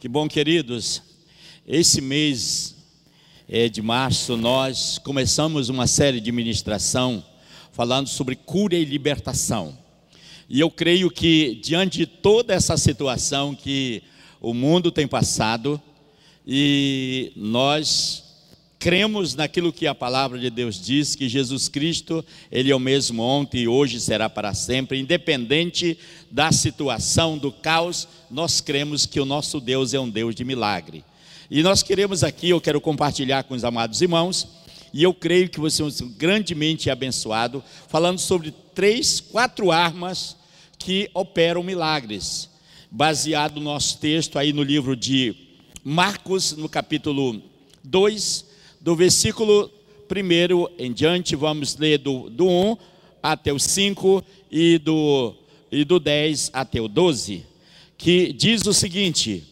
Que bom, queridos. Esse mês é, de março nós começamos uma série de ministração falando sobre cura e libertação. E eu creio que diante de toda essa situação que o mundo tem passado e nós cremos naquilo que a palavra de Deus diz, que Jesus Cristo, Ele é o mesmo ontem e hoje será para sempre, independente da situação, do caos, nós cremos que o nosso Deus é um Deus de milagre. E nós queremos aqui, eu quero compartilhar com os amados irmãos, e eu creio que você é grandemente abençoado, falando sobre três, quatro armas que operam milagres, baseado no nosso texto aí no livro de Marcos, no capítulo 2, do versículo 1 em diante, vamos ler do, do 1 até o 5 e do, e do 10 até o 12, que diz o seguinte: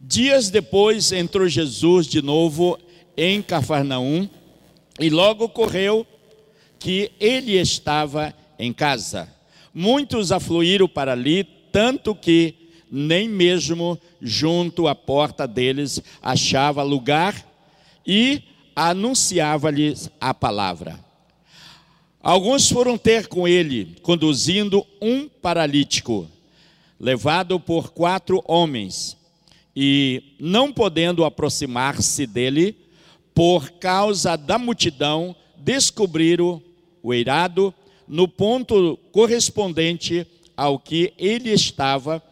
Dias depois entrou Jesus de novo em Cafarnaum, e logo ocorreu que ele estava em casa. Muitos afluíram para ali, tanto que nem mesmo junto à porta deles achava lugar e anunciava-lhes a palavra. Alguns foram ter com ele, conduzindo um paralítico, levado por quatro homens, e não podendo aproximar-se dele, por causa da multidão, descobriram o eirado no ponto correspondente ao que ele estava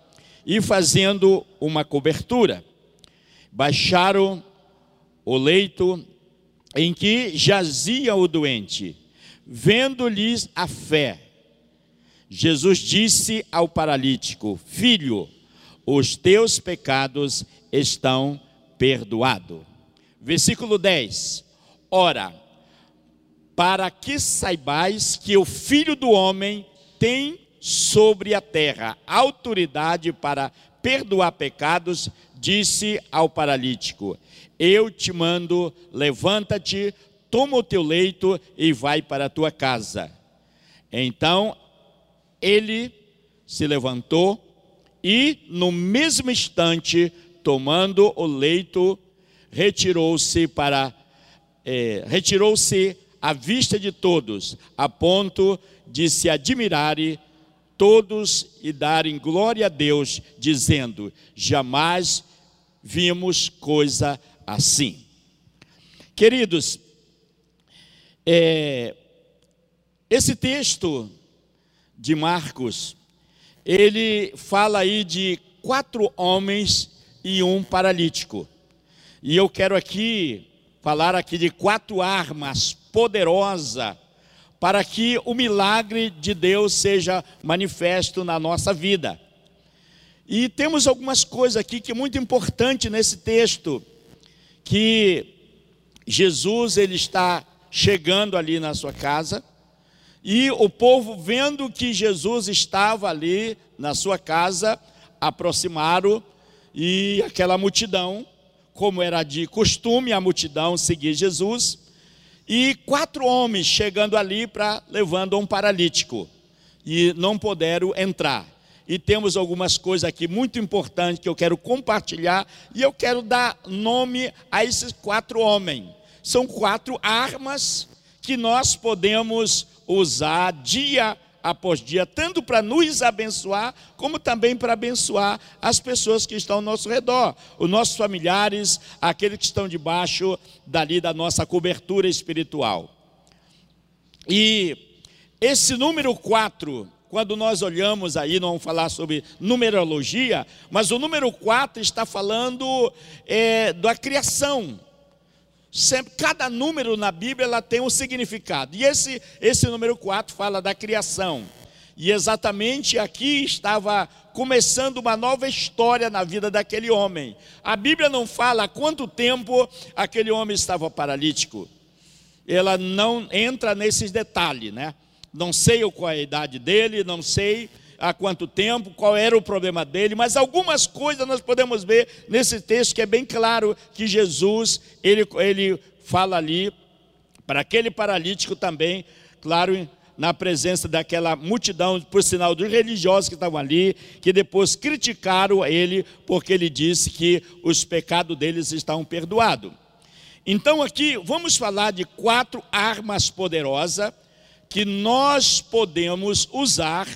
e fazendo uma cobertura. Baixaram o leito em que jazia o doente. Vendo-lhes a fé, Jesus disse ao paralítico: Filho, os teus pecados estão perdoados. Versículo 10: Ora, para que saibais que o Filho do Homem tem sobre a terra autoridade para perdoar pecados, disse ao paralítico: Eu te mando, levanta-te, toma o teu leito e vai para a tua casa. Então ele se levantou e, no mesmo instante, tomando o leito, retirou-se para é, retirou-se à vista de todos, a ponto de se admirarem todos e darem glória a Deus, dizendo: jamais vimos coisa assim. Queridos, é, esse texto de Marcos, ele fala aí de quatro homens e um paralítico. E eu quero aqui falar aqui de quatro armas poderosas para que o milagre de Deus seja manifesto na nossa vida. E temos algumas coisas aqui que é muito importante nesse texto, que Jesus ele está chegando ali na sua casa, e o povo vendo que Jesus estava ali na sua casa, aproximaram e aquela multidão, como era de costume a multidão seguir Jesus, e quatro homens chegando ali para levando um paralítico e não puderam entrar. E temos algumas coisas aqui muito importantes que eu quero compartilhar e eu quero dar nome a esses quatro homens. São quatro armas que nós podemos usar dia após dia, tanto para nos abençoar, como também para abençoar as pessoas que estão ao nosso redor, os nossos familiares, aqueles que estão debaixo dali da nossa cobertura espiritual. E esse número 4, quando nós olhamos aí, não vamos falar sobre numerologia, mas o número 4 está falando é, da criação sempre, cada número na Bíblia ela tem um significado. E esse, esse número 4 fala da criação. E exatamente aqui estava começando uma nova história na vida daquele homem. A Bíblia não fala há quanto tempo aquele homem estava paralítico. Ela não entra nesses detalhes, né? Não sei qual é a idade dele, não sei há quanto tempo, qual era o problema dele, mas algumas coisas nós podemos ver nesse texto que é bem claro que Jesus, ele, ele fala ali, para aquele paralítico também, claro, na presença daquela multidão, por sinal dos religiosos que estavam ali, que depois criticaram ele porque ele disse que os pecados deles estavam perdoados. Então aqui vamos falar de quatro armas poderosas que nós podemos usar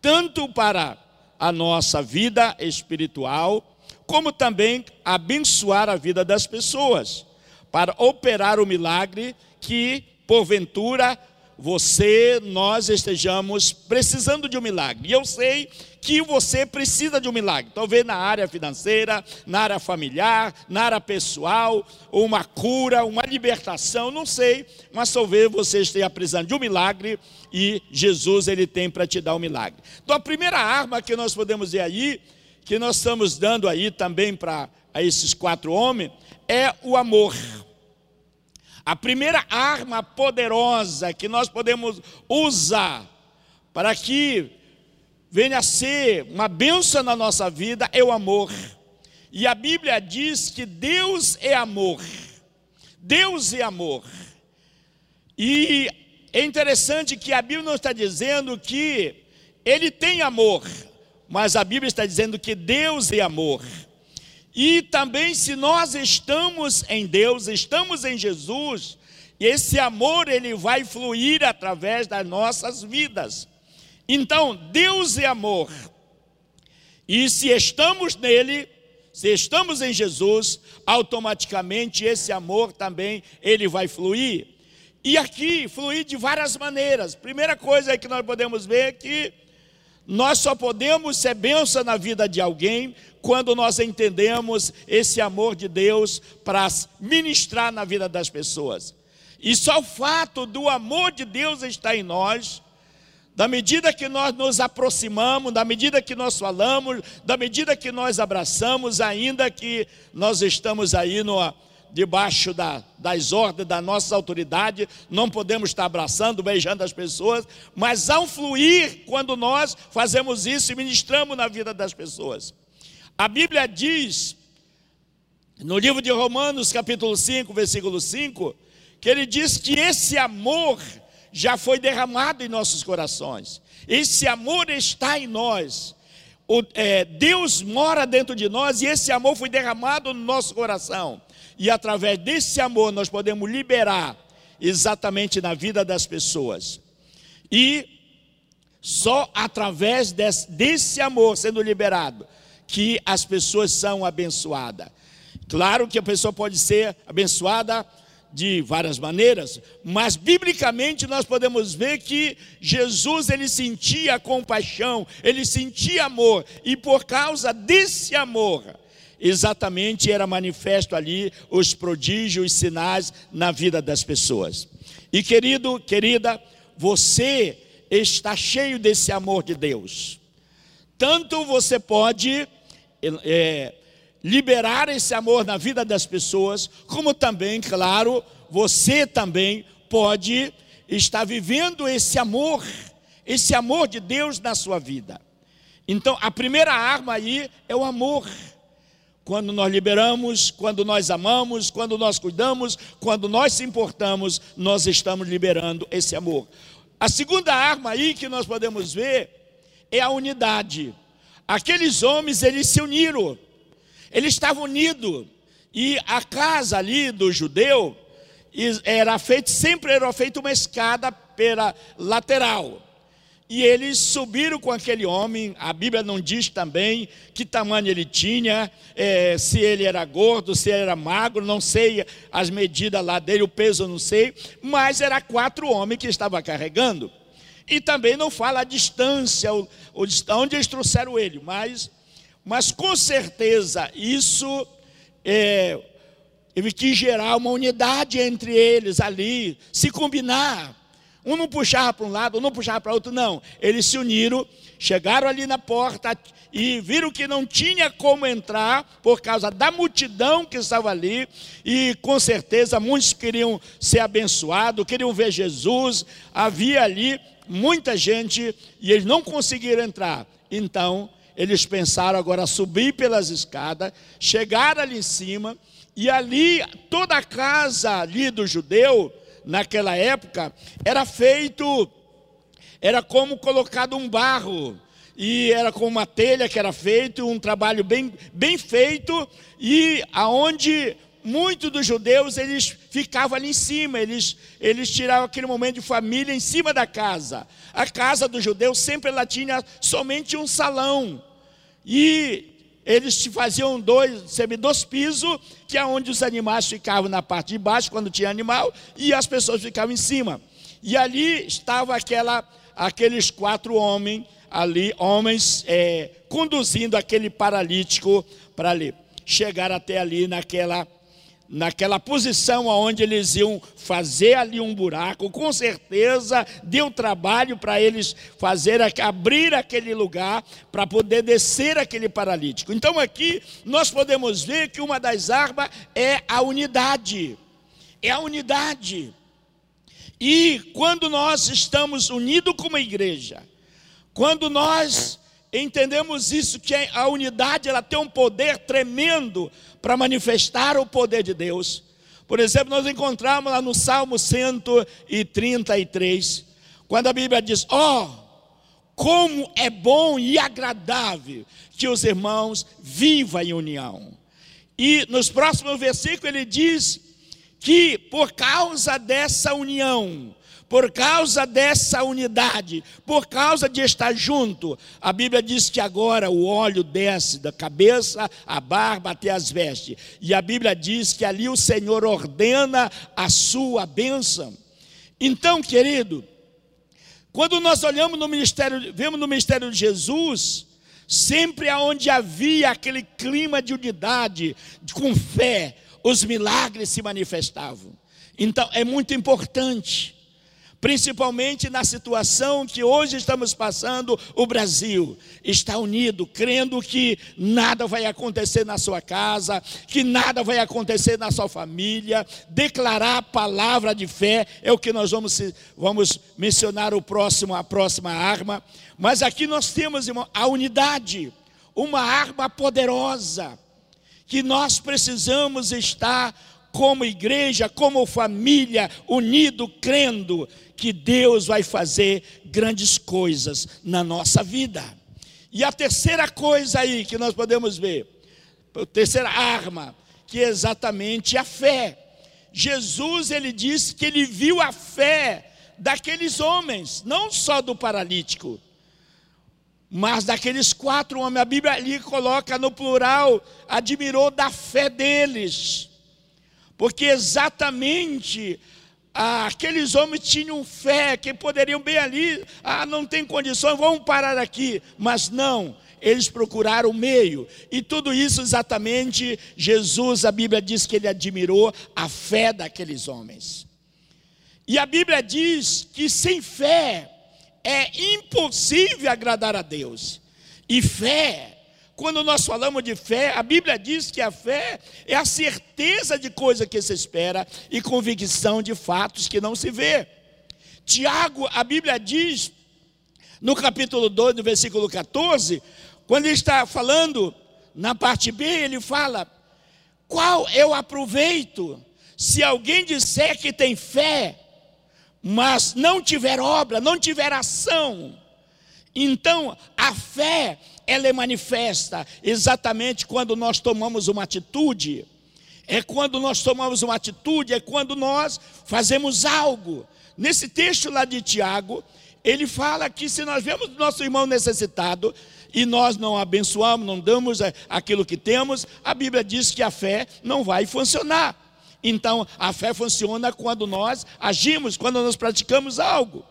tanto para a nossa vida espiritual, como também abençoar a vida das pessoas, para operar o milagre que porventura você, nós estejamos precisando de um milagre. E eu sei que você precisa de um milagre. Talvez na área financeira, na área familiar, na área pessoal, uma cura, uma libertação, não sei. Mas talvez você esteja precisando de um milagre e Jesus ele tem para te dar um milagre. Então a primeira arma que nós podemos ver aí, que nós estamos dando aí também para esses quatro homens, é o amor. A primeira arma poderosa que nós podemos usar para que venha a ser uma bênção na nossa vida é o amor. E a Bíblia diz que Deus é amor. Deus é amor. E é interessante que a Bíblia não está dizendo que Ele tem amor, mas a Bíblia está dizendo que Deus é amor. E também, se nós estamos em Deus, estamos em Jesus, esse amor ele vai fluir através das nossas vidas. Então, Deus é amor. E se estamos nele, se estamos em Jesus, automaticamente esse amor também ele vai fluir. E aqui fluir de várias maneiras. Primeira coisa que nós podemos ver é que nós só podemos ser bênção na vida de alguém quando nós entendemos esse amor de Deus para ministrar na vida das pessoas. E só o fato do amor de Deus estar em nós, da medida que nós nos aproximamos, da medida que nós falamos, da medida que nós abraçamos, ainda que nós estamos aí no, debaixo da, das ordens da nossa autoridade, não podemos estar abraçando, beijando as pessoas, mas há um fluir quando nós fazemos isso e ministramos na vida das pessoas. A Bíblia diz, no livro de Romanos, capítulo 5, versículo 5, que ele diz que esse amor já foi derramado em nossos corações, esse amor está em nós. O, é, Deus mora dentro de nós e esse amor foi derramado no nosso coração e através desse amor nós podemos liberar exatamente na vida das pessoas. E só através desse, desse amor sendo liberado que as pessoas são abençoadas. Claro que a pessoa pode ser abençoada de várias maneiras, mas biblicamente nós podemos ver que Jesus ele sentia compaixão, ele sentia amor, e por causa desse amor, exatamente era manifesto ali os prodígios, os sinais na vida das pessoas. E querido, querida, você está cheio desse amor de Deus. Tanto você pode é, liberar esse amor na vida das pessoas, como também, claro, você também pode estar vivendo esse amor, esse amor de Deus na sua vida. Então, a primeira arma aí é o amor. Quando nós liberamos, quando nós amamos, quando nós cuidamos, quando nós se importamos, nós estamos liberando esse amor. A segunda arma aí que nós podemos ver é a unidade. Aqueles homens, eles se uniram. Eles estavam unidos. E a casa ali do judeu era feita, sempre era feita uma escada pela lateral. E eles subiram com aquele homem, a Bíblia não diz também que tamanho ele tinha, é, se ele era gordo, se ele era magro, não sei as medidas lá dele, o peso não sei, mas era quatro homens que estavam carregando. E também não fala a distância, onde eles trouxeram ele, mas, mas com certeza isso é, teve que gerar uma unidade entre eles ali, se combinar. Um não puxava para um lado, um não puxava para outro, não. Eles se uniram, chegaram ali na porta e viram que não tinha como entrar por causa da multidão que estava ali. E com certeza muitos queriam ser abençoados, queriam ver Jesus. Havia ali muita gente e eles não conseguiram entrar. Então, eles pensaram agora subir pelas escadas, chegar ali em cima, e ali toda a casa ali do judeu naquela época, era feito Era como colocado um barro e era com uma telha que era feito, um trabalho bem, bem feito, e aonde muitos dos judeus eles ficavam ali em cima, eles, eles tiravam aquele momento de família em cima da casa. A casa dos judeus sempre ela tinha somente um salão. E eles faziam dois, sempre dois pisos, que é onde os animais ficavam na parte de baixo, quando tinha animal, e as pessoas ficavam em cima. E ali estava aquela, aqueles quatro homens, ali, homens é, conduzindo aquele paralítico para ali. Chegar até ali naquela naquela posição onde eles iam fazer ali um buraco, com certeza deu trabalho para eles fazer abrir aquele lugar para poder descer aquele paralítico. Então aqui nós podemos ver que uma das armas é a unidade. É a unidade. E quando nós estamos unidos como igreja, quando nós entendemos isso, que a unidade ela tem um poder tremendo para manifestar o poder de Deus. Por exemplo, nós encontramos lá no Salmo 133, quando a Bíblia diz: Ó, oh, como é bom e agradável que os irmãos vivam em união. E nos próximos versículos ele diz que por causa dessa união, por causa dessa unidade, por causa de estar junto, a Bíblia diz que agora o óleo desce da cabeça, a barba até as vestes. E a Bíblia diz que ali o Senhor ordena a sua bênção. Então, querido, quando nós olhamos no ministério, vemos no ministério de Jesus, sempre aonde havia aquele clima de unidade, com fé, os milagres se manifestavam. Então, é muito importante principalmente na situação que hoje estamos passando, o Brasil está unido, crendo que nada vai acontecer na sua casa, que nada vai acontecer na sua família, declarar a palavra de fé é o que nós vamos, vamos mencionar o próximo, a próxima arma. Mas aqui nós temos irmão, a unidade, uma arma poderosa que nós precisamos estar como igreja, como família, unido, crendo que Deus vai fazer grandes coisas na nossa vida. E a terceira coisa aí que nós podemos ver, a terceira arma, que é exatamente a fé. Jesus, ele disse que ele viu a fé daqueles homens, não só do paralítico, mas daqueles quatro homens. A Bíblia ali coloca no plural, admirou da fé deles, porque exatamente ah, aqueles homens tinham fé que poderiam bem ali, ah, não tem condições, vamos parar aqui. Mas não, eles procuraram o meio. E tudo isso exatamente, Jesus, a Bíblia diz que ele admirou a fé daqueles homens. E a Bíblia diz que sem fé é impossível agradar a Deus. E fé quando nós falamos de fé, a Bíblia diz que a fé é a certeza de coisa que se espera e convicção de fatos que não se vê. Tiago, a Bíblia diz, no capítulo 2, no versículo 14, quando ele está falando na parte B, ele fala: Qual eu aproveito se alguém disser que tem fé, mas não tiver obra, não tiver ação? Então, a fé ela é manifesta exatamente quando nós tomamos uma atitude. É quando nós tomamos uma atitude, é quando nós fazemos algo. Nesse texto lá de Tiago, ele fala que se nós vemos nosso irmão necessitado e nós não abençoamos, não damos aquilo que temos, a Bíblia diz que a fé não vai funcionar. Então, a fé funciona quando nós agimos, quando nós praticamos algo.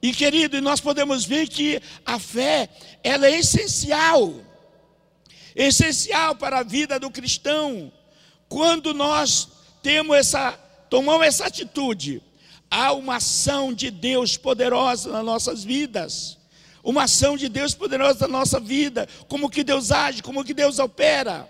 E querido, nós podemos ver que a fé, ela é essencial. Essencial para a vida do cristão. Quando nós temos essa, tomamos essa atitude, há uma ação de Deus poderosa nas nossas vidas. Uma ação de Deus poderosa na nossa vida, como que Deus age, como que Deus opera.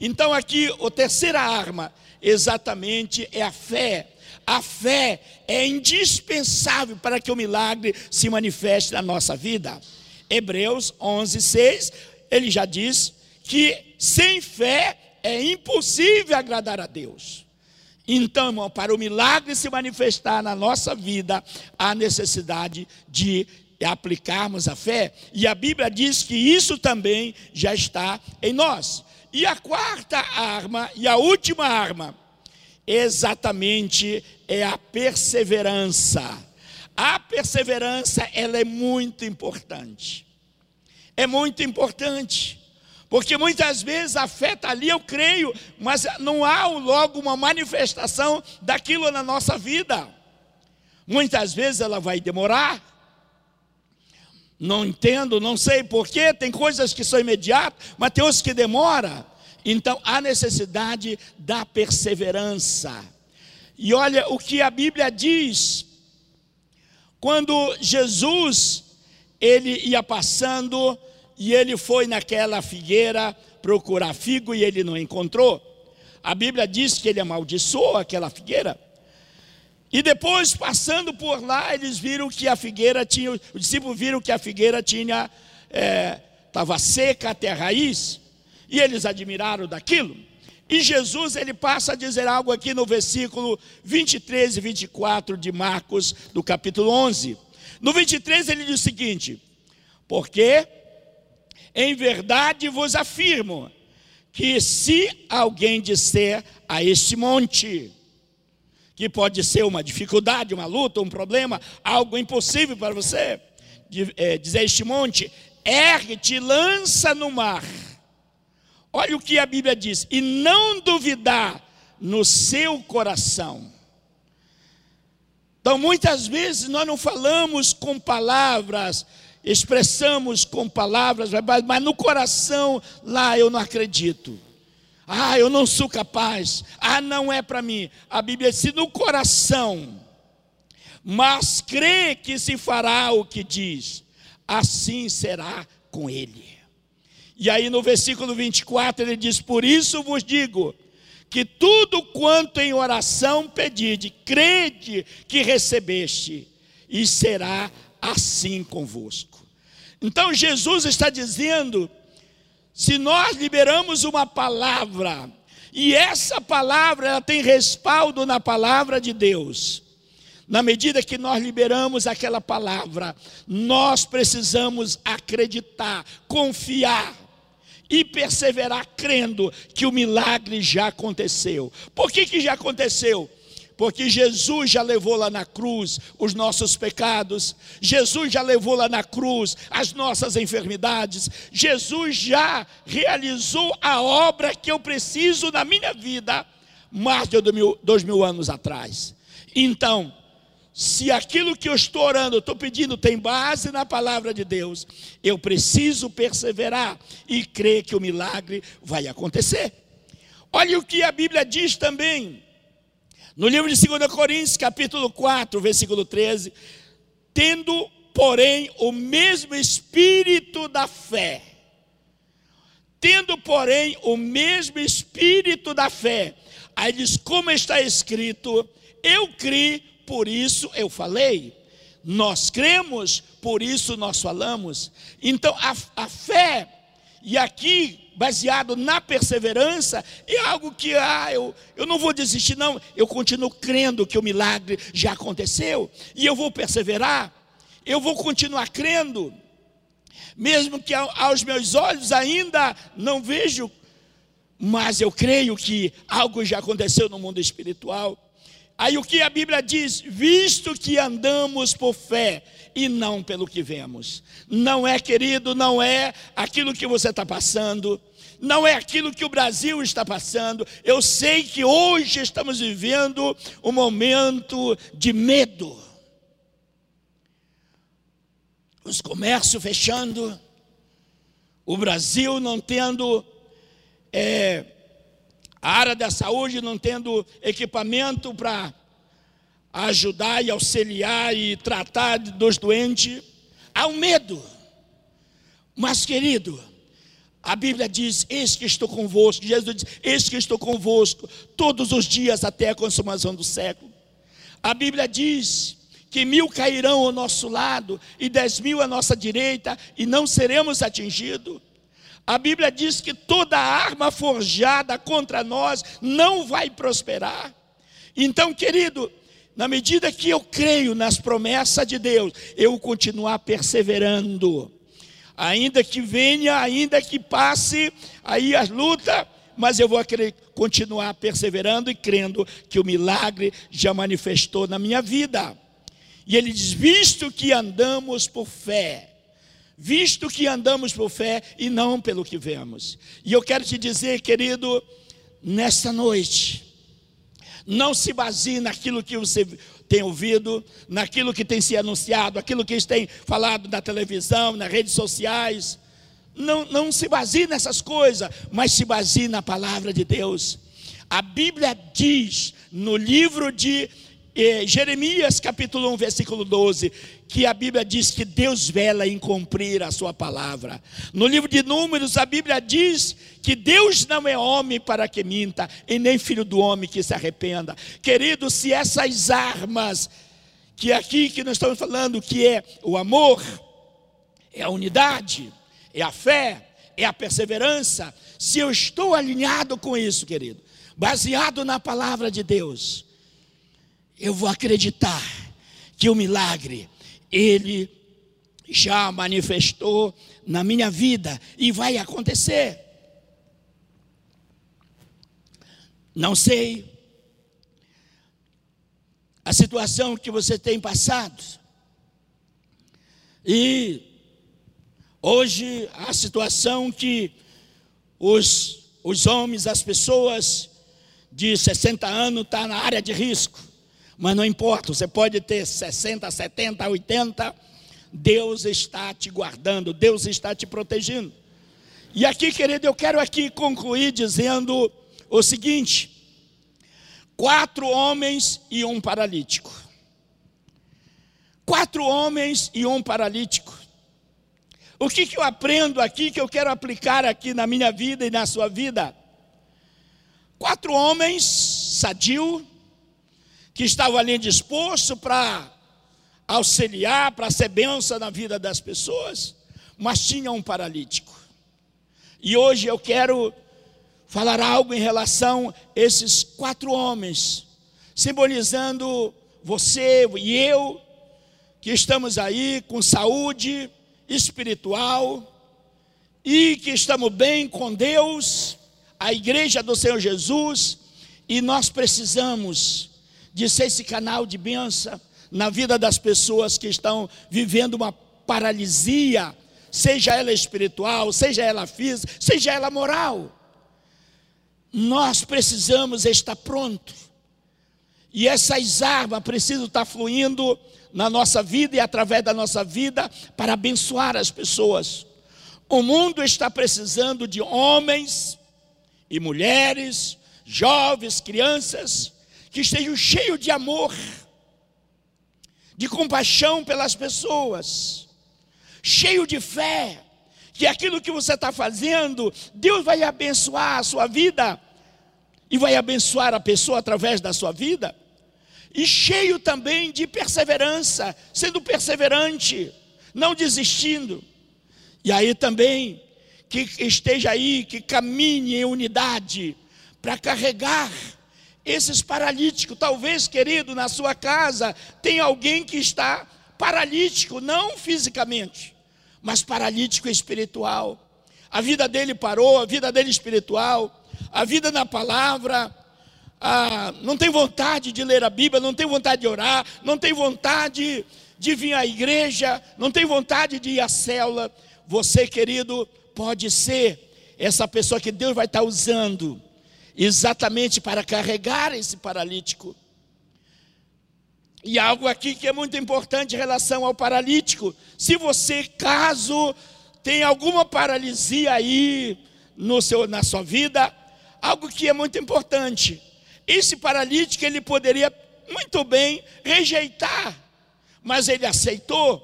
Então aqui, a terceira arma, exatamente é a fé a fé é indispensável para que o milagre se manifeste na nossa vida. Hebreus 11, 6, ele já diz que sem fé é impossível agradar a Deus. Então, para o milagre se manifestar na nossa vida, há necessidade de aplicarmos a fé, e a Bíblia diz que isso também já está em nós. E a quarta arma, e a última arma, exatamente é a perseverança. A perseverança, ela é muito importante. É muito importante. Porque muitas vezes a fé está ali, eu creio, mas não há logo uma manifestação daquilo na nossa vida. Muitas vezes ela vai demorar. Não entendo, não sei porquê, tem coisas que são imediatas, mas tem outras que demoram. Então há necessidade da perseverança. E olha o que a Bíblia diz. Quando Jesus ele ia passando e ele foi naquela figueira procurar figo e ele não encontrou. A Bíblia diz que ele amaldiçoou aquela figueira. E depois, passando por lá, eles viram que a figueira tinha, os discípulos viram que a figueira tinha, estava é, seca até a raiz, e eles admiraram daquilo. E Jesus, ele passa a dizer algo aqui no versículo 23 e 24 de Marcos, do capítulo 11. No 23 ele diz o seguinte: Porque em verdade vos afirmo que se alguém disser a este monte, que pode ser uma dificuldade, uma luta, um problema, algo impossível para você. É, dizer este monte, ergue-te, lança no mar. Olha o que a Bíblia diz, e não duvidar no seu coração. Então, muitas vezes nós não falamos com palavras, expressamos com palavras, mas no coração, lá eu não acredito. Ah, eu não sou capaz. Ah, não é para mim. A Bíblia diz: no coração, mas crê que se fará o que diz, assim será com ele. E aí no versículo 24 ele diz: Por isso vos digo, que tudo quanto em oração pedide, crede que recebeste, e será assim convosco. Então Jesus está dizendo se nós liberamos uma palavra, e essa palavra ela tem respaldo na palavra de Deus, na medida que nós liberamos aquela palavra, nós precisamos acreditar, confiar e perseverar crendo que o milagre já aconteceu. Por que, que já aconteceu? porque Jesus já levou lá na cruz os nossos pecados, Jesus já levou lá na cruz as nossas enfermidades, Jesus já realizou a obra que eu preciso na minha vida mais de dois mil anos atrás. Então, se aquilo que eu estou orando, eu estou pedindo, tem base na palavra de Deus, eu preciso perseverar e crer que o milagre vai acontecer. Olha o que a Bíblia diz também no livro de 2 Coríntios, capítulo 4, versículo 13, tendo, porém, o mesmo espírito da fé. Tendo, porém, o mesmo espírito da fé. Aí diz, como está escrito, eu criei, por isso eu falei. Nós cremos, por isso nós falamos. Então, a, a fé, e aqui baseado na perseverança, é algo que, ah, eu, eu não vou desistir, não. Eu continuo crendo que o milagre já aconteceu, e eu vou perseverar, eu vou continuar crendo, mesmo que aos meus olhos ainda não vejo, mas eu creio que algo já aconteceu no mundo espiritual. Aí o que a Bíblia diz? Visto que andamos por fé e não pelo que vemos. Não é, querido, não é aquilo que você está passando, não é aquilo que o Brasil está passando. Eu sei que hoje estamos vivendo um momento de medo. Os comércios fechando, o Brasil não tendo é, a área da saúde não tendo equipamento para ajudar e auxiliar e tratar dos doentes, há um medo. Mas, querido, a Bíblia diz: Eis que estou convosco. Jesus diz: Eis que estou convosco todos os dias até a consumação do século. A Bíblia diz que mil cairão ao nosso lado e dez mil à nossa direita e não seremos atingidos. A Bíblia diz que toda arma forjada contra nós não vai prosperar. Então, querido, na medida que eu creio nas promessas de Deus, eu continuar perseverando. Ainda que venha, ainda que passe aí a luta, mas eu vou continuar perseverando e crendo que o milagre já manifestou na minha vida. E ele diz: visto que andamos por fé, visto que andamos por fé e não pelo que vemos. E eu quero te dizer, querido, nesta noite, não se baseie naquilo que você tem ouvido, naquilo que tem se anunciado, aquilo que tem falado na televisão, nas redes sociais. Não, não se baseie nessas coisas, mas se baseie na palavra de Deus. A Bíblia diz no livro de eh, Jeremias, capítulo 1, versículo 12, que a Bíblia diz que Deus vela em cumprir a sua palavra. No livro de Números, a Bíblia diz que Deus não é homem para que minta, e nem filho do homem que se arrependa. Querido, se essas armas que aqui que nós estamos falando, que é o amor, é a unidade, é a fé, é a perseverança, se eu estou alinhado com isso, querido, baseado na palavra de Deus, eu vou acreditar que o milagre, ele já manifestou na minha vida e vai acontecer. Não sei a situação que você tem passado. E hoje a situação que os, os homens, as pessoas de 60 anos estão tá na área de risco. Mas não importa, você pode ter 60, 70, 80, Deus está te guardando, Deus está te protegendo. E aqui, querido, eu quero aqui concluir dizendo o seguinte: quatro homens e um paralítico. Quatro homens e um paralítico. O que, que eu aprendo aqui, que eu quero aplicar aqui na minha vida e na sua vida? Quatro homens, sadio, que estavam ali disposto para auxiliar, para ser benção na vida das pessoas, mas tinha um paralítico. E hoje eu quero falar algo em relação a esses quatro homens, simbolizando você e eu, que estamos aí com saúde espiritual e que estamos bem com Deus, a igreja do Senhor Jesus, e nós precisamos de ser esse canal de bênção na vida das pessoas que estão vivendo uma paralisia, seja ela espiritual, seja ela física, seja ela moral. Nós precisamos estar pronto. E essas armas precisam estar fluindo na nossa vida e através da nossa vida para abençoar as pessoas. O mundo está precisando de homens e mulheres, jovens, crianças, que estejam cheios de amor, de compaixão pelas pessoas, cheio de fé, que aquilo que você está fazendo, Deus vai abençoar a sua vida e vai abençoar a pessoa através da sua vida, e cheio também de perseverança, sendo perseverante, não desistindo, e aí também que esteja aí, que caminhe em unidade para carregar esses paralíticos. Talvez, querido, na sua casa tem alguém que está paralítico, não fisicamente, mas paralítico espiritual. A vida dele parou, a vida dele espiritual, a vida na palavra. Ah, não tem vontade de ler a Bíblia, não tem vontade de orar, não tem vontade de vir à igreja, não tem vontade de ir à célula. Você, querido, pode ser essa pessoa que Deus vai estar usando exatamente para carregar esse paralítico. E algo aqui que é muito importante em relação ao paralítico. Se você, caso tenha alguma paralisia aí no seu, na sua vida, algo que é muito importante. Esse paralítico ele poderia muito bem rejeitar, mas ele aceitou.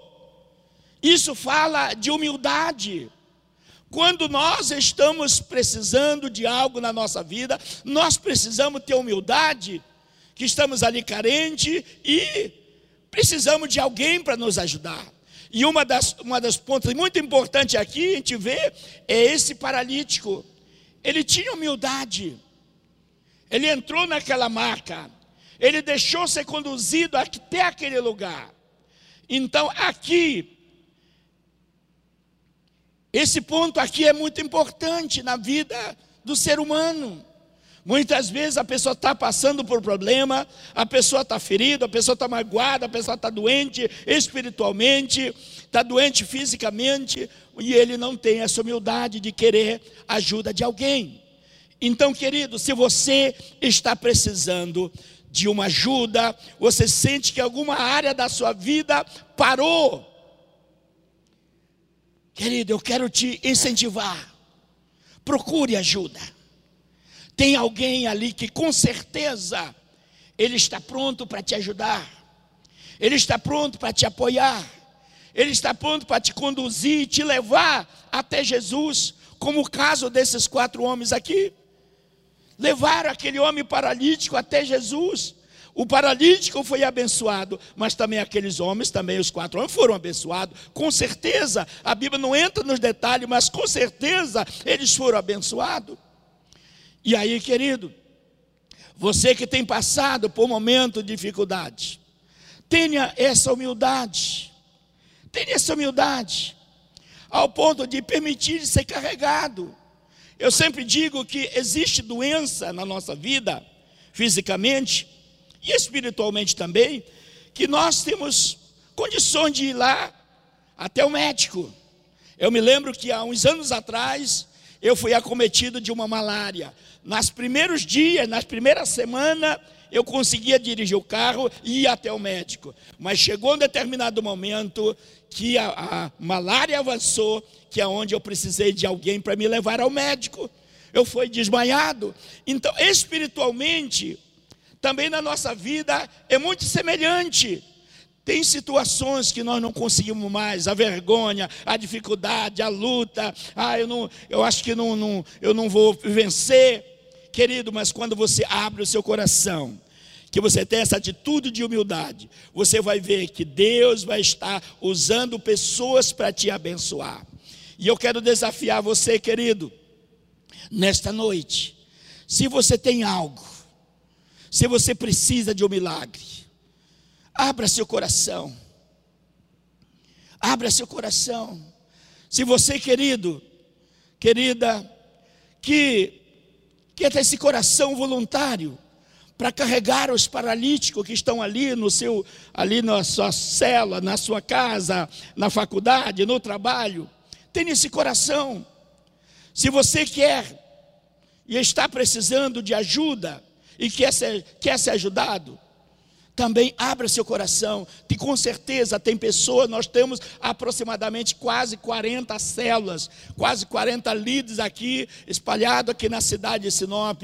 Isso fala de humildade. Quando nós estamos precisando de algo na nossa vida, nós precisamos ter humildade, que estamos ali carente e precisamos de alguém para nos ajudar. E uma das, uma das pontas muito importantes aqui, a gente vê, é esse paralítico. Ele tinha humildade. Ele entrou naquela marca. Ele deixou ser conduzido até aquele lugar. Então, aqui, esse ponto aqui é muito importante na vida do ser humano. Muitas vezes a pessoa está passando por problema, a pessoa está ferida, a pessoa está magoada, a pessoa está doente espiritualmente, está doente fisicamente, e ele não tem essa humildade de querer ajuda de alguém. Então, querido, se você está precisando de uma ajuda, você sente que alguma área da sua vida parou, querido, eu quero te incentivar, procure ajuda. Tem alguém ali que com certeza ele está pronto para te ajudar. Ele está pronto para te apoiar. Ele está pronto para te conduzir, te levar até Jesus, como o caso desses quatro homens aqui. Levaram aquele homem paralítico até Jesus. O paralítico foi abençoado, mas também aqueles homens, também os quatro homens foram abençoados. Com certeza, a Bíblia não entra nos detalhes, mas com certeza eles foram abençoados. E aí, querido, você que tem passado por momento de dificuldade, tenha essa humildade, tenha essa humildade, ao ponto de permitir ser carregado. Eu sempre digo que existe doença na nossa vida, fisicamente e espiritualmente também, que nós temos condições de ir lá até o médico. Eu me lembro que há uns anos atrás eu fui acometido de uma malária. Nas primeiros dias, nas primeiras semanas, eu conseguia dirigir o carro e ir até o médico. Mas chegou um determinado momento que a, a malária avançou, que é onde eu precisei de alguém para me levar ao médico. Eu fui desmaiado. Então, espiritualmente, também na nossa vida é muito semelhante. Tem situações que nós não conseguimos mais, a vergonha, a dificuldade, a luta. Ah, eu não, eu acho que não, não, eu não vou vencer, querido. Mas quando você abre o seu coração, que você tem essa atitude de humildade, você vai ver que Deus vai estar usando pessoas para te abençoar. E eu quero desafiar você, querido, nesta noite. Se você tem algo, se você precisa de um milagre, Abra seu coração. Abra seu coração. Se você, querido, querida, que quer ter esse coração voluntário para carregar os paralíticos que estão ali no seu, ali na sua cela, na sua casa, na faculdade, no trabalho, tenha esse coração. Se você quer e está precisando de ajuda e quer ser, quer ser ajudado, também abra seu coração. E com certeza tem pessoas, nós temos aproximadamente quase 40 células, quase 40 líderes aqui, espalhados aqui na cidade de Sinop.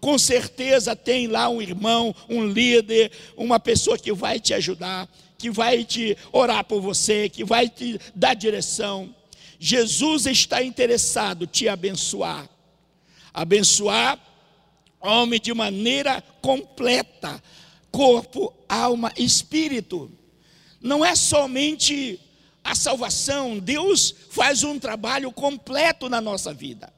Com certeza tem lá um irmão, um líder, uma pessoa que vai te ajudar, que vai te orar por você, que vai te dar direção. Jesus está interessado te abençoar. Abençoar homem de maneira completa corpo, alma espírito. Não é somente a salvação, Deus faz um trabalho completo na nossa vida.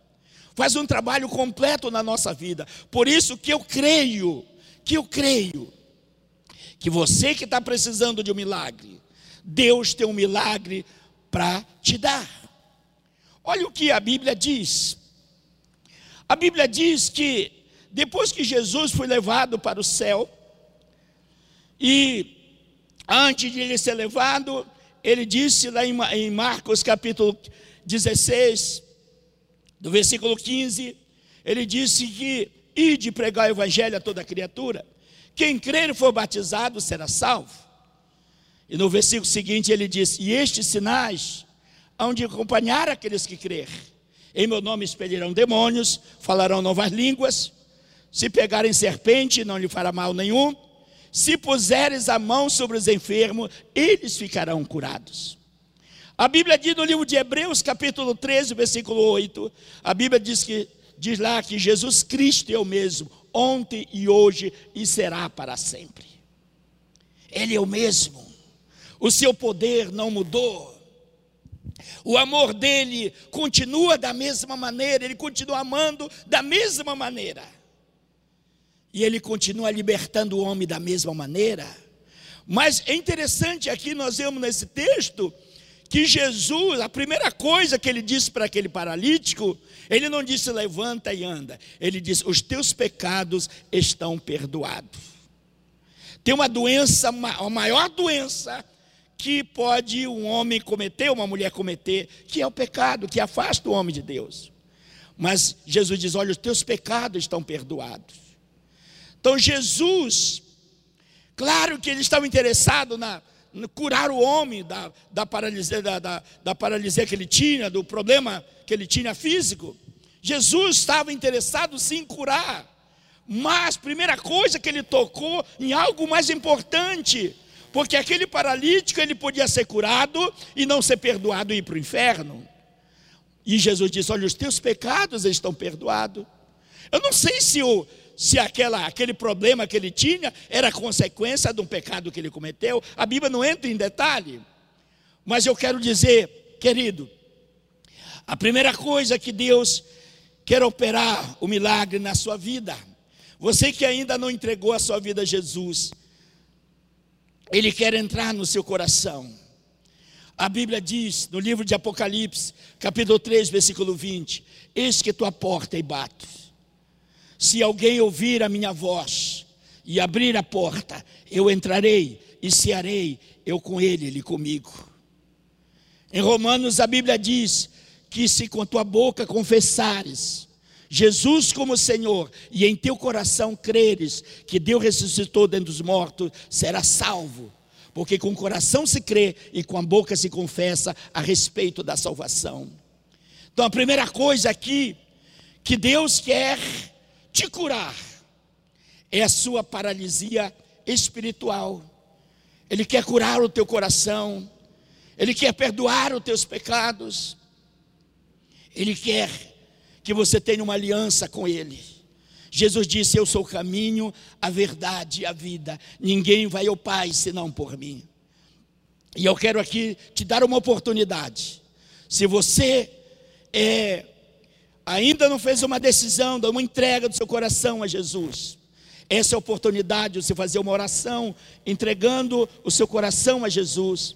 Faz um trabalho completo na nossa vida. Por isso que eu creio, que eu creio, que você que está precisando de um milagre, Deus tem um milagre para te dar. Olha o que a Bíblia diz. A Bíblia diz que depois que Jesus foi levado para o céu, e antes de ele ser levado, ele disse lá em Marcos capítulo 16, do versículo 15, ele disse que ide pregar o evangelho a toda criatura. Quem crer e for batizado será salvo. E no versículo seguinte ele disse: E estes sinais hão de acompanhar aqueles que crer. Em meu nome expelirão demônios, falarão novas línguas. Se pegarem serpente, não lhe fará mal nenhum se puseres a mão sobre os enfermos, eles ficarão curados. A Bíblia diz no livro de Hebreus, capítulo 13, versículo 8, a Bíblia diz que diz lá que Jesus Cristo é o mesmo, ontem e hoje e será para sempre. Ele é o mesmo. O seu poder não mudou. O amor dele continua da mesma maneira, ele continua amando da mesma maneira. E ele continua libertando o homem da mesma maneira. Mas é interessante aqui nós vemos nesse texto que Jesus, a primeira coisa que ele disse para aquele paralítico, ele não disse levanta e anda, ele disse: os teus pecados estão perdoados. Tem uma doença, a maior doença que pode um homem cometer, uma mulher cometer, que é o pecado, que afasta o homem de Deus. Mas Jesus diz: olha, os teus pecados estão perdoados. Então Jesus, claro que ele estava interessado na, curar o homem da, da, paralisia, da, da, da paralisia que ele tinha, do problema que ele tinha físico. Jesus estava interessado sim em curar, mas primeira coisa que ele tocou em algo mais importante, porque aquele paralítico ele podia ser curado e não ser perdoado e ir para o inferno. E Jesus disse: Olha, os teus pecados estão perdoados. Eu não sei se o, se aquela, aquele problema que ele tinha era consequência de um pecado que ele cometeu. A Bíblia não entra em detalhe. Mas eu quero dizer, querido, a primeira coisa que Deus quer operar o milagre na sua vida. Você que ainda não entregou a sua vida a Jesus, Ele quer entrar no seu coração. A Bíblia diz no livro de Apocalipse, capítulo 3, versículo 20: Eis que tua porta e bato. Se alguém ouvir a minha voz e abrir a porta, eu entrarei e cearei, eu com ele, ele comigo. Em Romanos a Bíblia diz que se com tua boca confessares Jesus como Senhor e em teu coração creres que Deus ressuscitou dentre dos mortos, será salvo. Porque com o coração se crê e com a boca se confessa a respeito da salvação. Então a primeira coisa aqui que Deus quer te curar é a sua paralisia espiritual. Ele quer curar o teu coração, ele quer perdoar os teus pecados, ele quer que você tenha uma aliança com ele. Jesus disse: Eu sou o caminho, a verdade e a vida. Ninguém vai ao Pai senão por mim. E eu quero aqui te dar uma oportunidade. Se você é ainda não fez uma decisão, uma entrega do seu coração a Jesus, essa é a oportunidade de você fazer uma oração, entregando o seu coração a Jesus.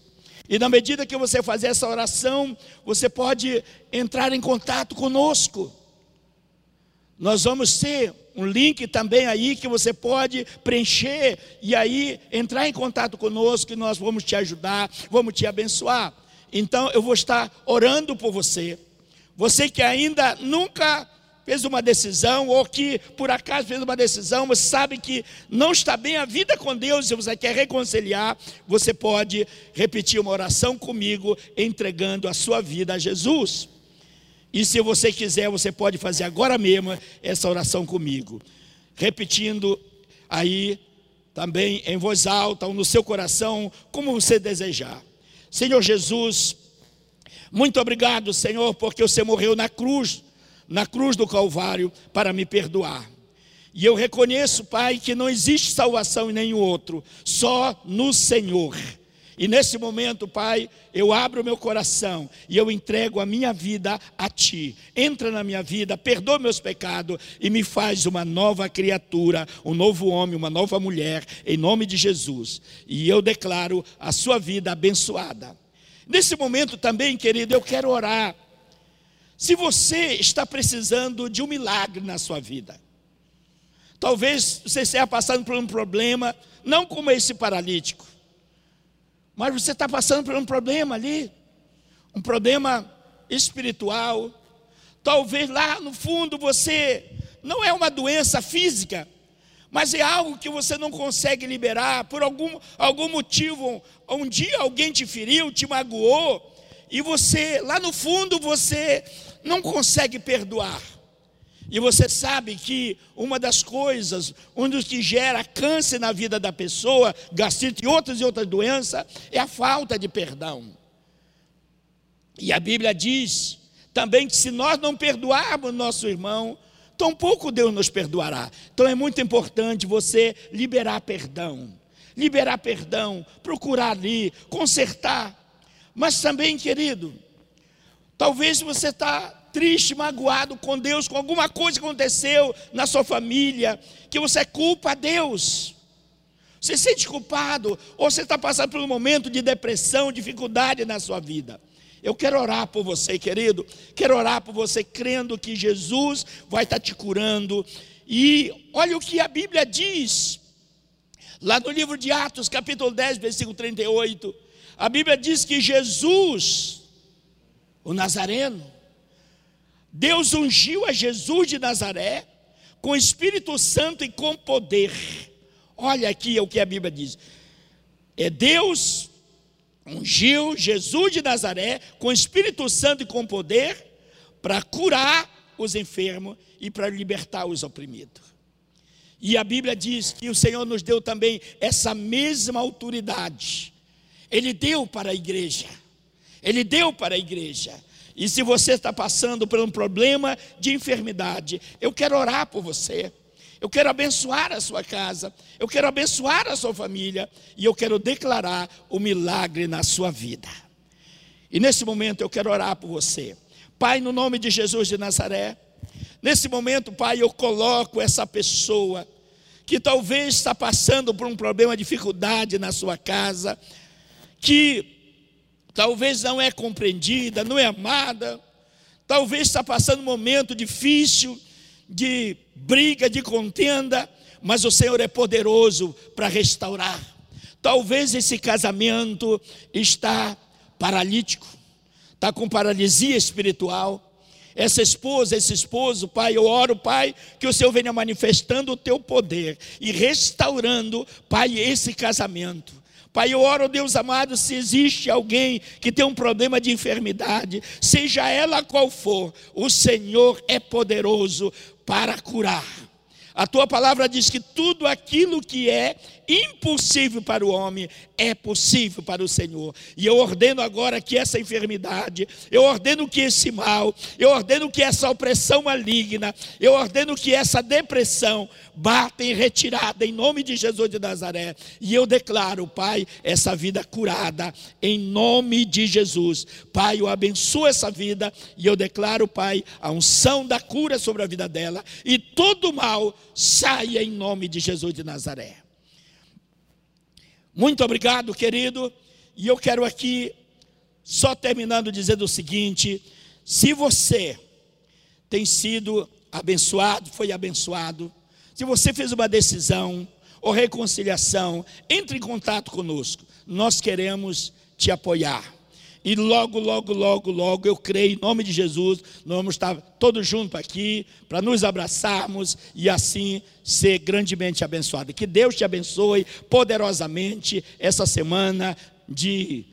E na medida que você fazer essa oração, você pode entrar em contato conosco. Nós vamos ter um link também aí que você pode preencher e aí entrar em contato conosco e nós vamos te ajudar, vamos te abençoar. Então eu vou estar orando por você. Você que ainda nunca fez uma decisão, ou que por acaso fez uma decisão, mas sabe que não está bem a vida com Deus e você quer reconciliar, você pode repetir uma oração comigo, entregando a sua vida a Jesus. E se você quiser, você pode fazer agora mesmo essa oração comigo, repetindo aí também em voz alta ou no seu coração, como você desejar. Senhor Jesus, muito obrigado, Senhor, porque você morreu na cruz, na cruz do Calvário, para me perdoar. E eu reconheço, Pai, que não existe salvação em nenhum outro, só no Senhor. E nesse momento, Pai, eu abro meu coração e eu entrego a minha vida a Ti. Entra na minha vida, perdoa meus pecados e me faz uma nova criatura, um novo homem, uma nova mulher, em nome de Jesus. E eu declaro a sua vida abençoada. Nesse momento também, querido, eu quero orar. Se você está precisando de um milagre na sua vida, talvez você esteja passando por um problema, não como esse paralítico, mas você está passando por um problema ali, um problema espiritual. Talvez lá no fundo você não é uma doença física, mas é algo que você não consegue liberar por algum, algum motivo. Um dia alguém te feriu, te magoou, e você, lá no fundo, você não consegue perdoar. E você sabe que uma das coisas, um dos que gera câncer na vida da pessoa, gastrite e outras e outras doenças, é a falta de perdão. E a Bíblia diz também que se nós não perdoarmos nosso irmão, tampouco Deus nos perdoará. Então é muito importante você liberar perdão. Liberar perdão, procurar ali, consertar. Mas também, querido, talvez você está triste, magoado com Deus, com alguma coisa que aconteceu na sua família, que você culpa a Deus. Você se sente culpado, ou você está passando por um momento de depressão, dificuldade na sua vida. Eu quero orar por você, querido. Quero orar por você, crendo que Jesus vai estar te curando. E olha o que a Bíblia diz, lá no livro de Atos, capítulo 10, versículo 38. A Bíblia diz que Jesus, o Nazareno, Deus ungiu a Jesus de Nazaré com Espírito Santo e com poder Olha aqui o que a Bíblia diz. É Deus ungiu Jesus de Nazaré com Espírito Santo e com poder para curar os enfermos e para libertar os oprimidos. E a Bíblia diz que o Senhor nos deu também essa mesma autoridade. Ele deu para a igreja. Ele deu para a igreja. E se você está passando por um problema de enfermidade, eu quero orar por você. Eu quero abençoar a sua casa, eu quero abençoar a sua família e eu quero declarar o milagre na sua vida. E nesse momento eu quero orar por você. Pai, no nome de Jesus de Nazaré, nesse momento, Pai, eu coloco essa pessoa que talvez está passando por um problema, dificuldade na sua casa, que talvez não é compreendida, não é amada, talvez está passando um momento difícil de briga, de contenda, mas o Senhor é poderoso para restaurar. Talvez esse casamento está paralítico, está com paralisia espiritual. Essa esposa, esse esposo, pai, eu oro, pai, que o Senhor venha manifestando o teu poder e restaurando, pai, esse casamento. Pai, eu oro, Deus amado, se existe alguém que tem um problema de enfermidade, seja ela qual for, o Senhor é poderoso para curar. A tua palavra diz que tudo aquilo que é impossível para o homem é possível para o Senhor. E eu ordeno agora que essa enfermidade, eu ordeno que esse mal, eu ordeno que essa opressão maligna, eu ordeno que essa depressão bata em retirada em nome de Jesus de Nazaré. E eu declaro, Pai, essa vida curada em nome de Jesus. Pai, eu abençoo essa vida e eu declaro, Pai, a unção da cura sobre a vida dela e todo mal saia em nome de Jesus de Nazaré. Muito obrigado, querido. E eu quero aqui, só terminando, dizendo o seguinte: se você tem sido abençoado, foi abençoado, se você fez uma decisão ou reconciliação, entre em contato conosco. Nós queremos te apoiar. E logo, logo, logo, logo, eu creio, em nome de Jesus, nós vamos estar todos juntos aqui para nos abraçarmos e assim ser grandemente abençoados. Que Deus te abençoe poderosamente essa semana de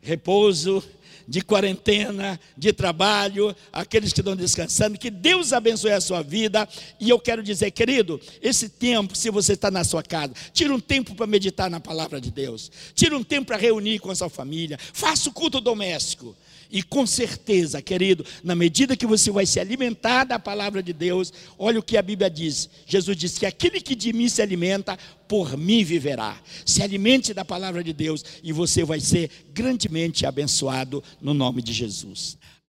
repouso de quarentena, de trabalho, aqueles que estão descansando, que Deus abençoe a sua vida. E eu quero dizer, querido, esse tempo, se você está na sua casa, tira um tempo para meditar na palavra de Deus, tira um tempo para reunir com a sua família, faça o culto doméstico. E com certeza, querido, na medida que você vai se alimentar da palavra de Deus, olha o que a Bíblia diz. Jesus diz que aquele que de mim se alimenta, por mim viverá. Se alimente da palavra de Deus e você vai ser grandemente abençoado no nome de Jesus.